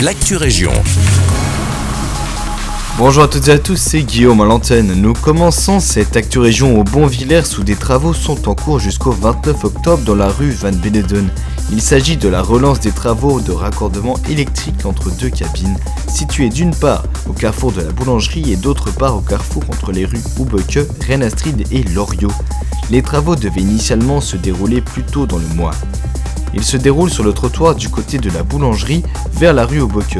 l'actu région. Bonjour à toutes et à tous, c'est Guillaume à l'antenne. Nous commençons cette Actu Région au Bonvillers où des travaux sont en cours jusqu'au 29 octobre dans la rue Van Beneden. Il s'agit de la relance des travaux de raccordement électrique entre deux cabines, situées d'une part au carrefour de la boulangerie et d'autre part au carrefour entre les rues Houbeke, Renastrid et Loriot. Les travaux devaient initialement se dérouler plus tôt dans le mois. Ils se déroulent sur le trottoir du côté de la boulangerie vers la rue Houbeke.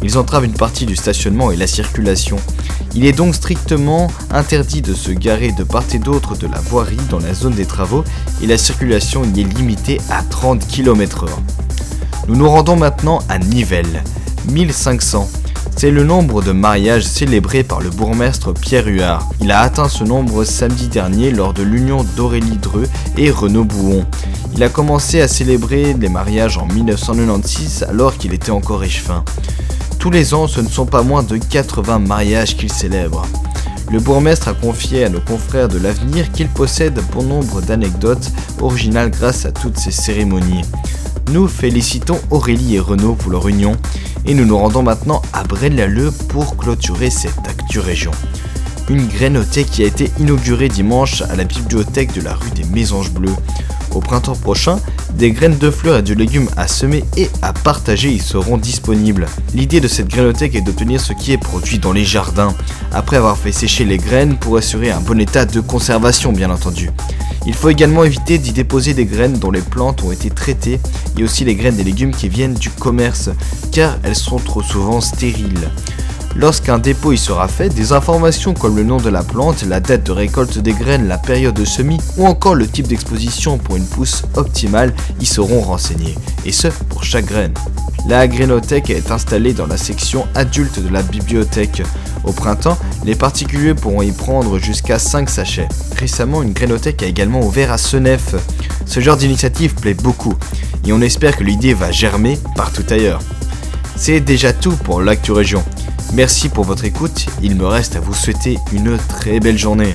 Ils entravent une partie du stationnement et la circulation. Il est donc strictement interdit de se garer de part et d'autre de la voirie dans la zone des travaux et la circulation y est limitée à 30 km/h. Nous nous rendons maintenant à Nivelles, 1500. C'est le nombre de mariages célébrés par le bourgmestre Pierre Huard. Il a atteint ce nombre samedi dernier lors de l'union d'Aurélie Dreux et Renaud Bouon. Il a commencé à célébrer les mariages en 1996 alors qu'il était encore échevin. Tous les ans, ce ne sont pas moins de 80 mariages qu'il célèbre. Le bourgmestre a confié à nos confrères de l'avenir qu'il possède bon nombre d'anecdotes originales grâce à toutes ces cérémonies. Nous félicitons Aurélie et Renaud pour leur union et nous nous rendons maintenant à Braine-l'Alleud pour clôturer cette Actu Région. Une grainothèque qui a été inaugurée dimanche à la bibliothèque de la rue des Mésanges Bleues. Au printemps prochain, des graines de fleurs et de légumes à semer et à partager y seront disponibles. L'idée de cette grainothèque est d'obtenir ce qui est produit dans les jardins, après avoir fait sécher les graines pour assurer un bon état de conservation bien entendu. Il faut également éviter d'y déposer des graines dont les plantes ont été traitées et aussi les graines des légumes qui viennent du commerce, car elles sont trop souvent stériles. Lorsqu'un dépôt y sera fait, des informations comme le nom de la plante, la date de récolte des graines, la période de semis ou encore le type d'exposition pour une pousse optimale y seront renseignées, et ce pour chaque graine. La grénothèque est installée dans la section adulte de la bibliothèque. Au printemps, les particuliers pourront y prendre jusqu'à 5 sachets. Récemment, une grénothèque a également ouvert à Senef. Ce genre d'initiative plaît beaucoup, et on espère que l'idée va germer partout ailleurs. C'est déjà tout pour l'actu région. Merci pour votre écoute, il me reste à vous souhaiter une très belle journée.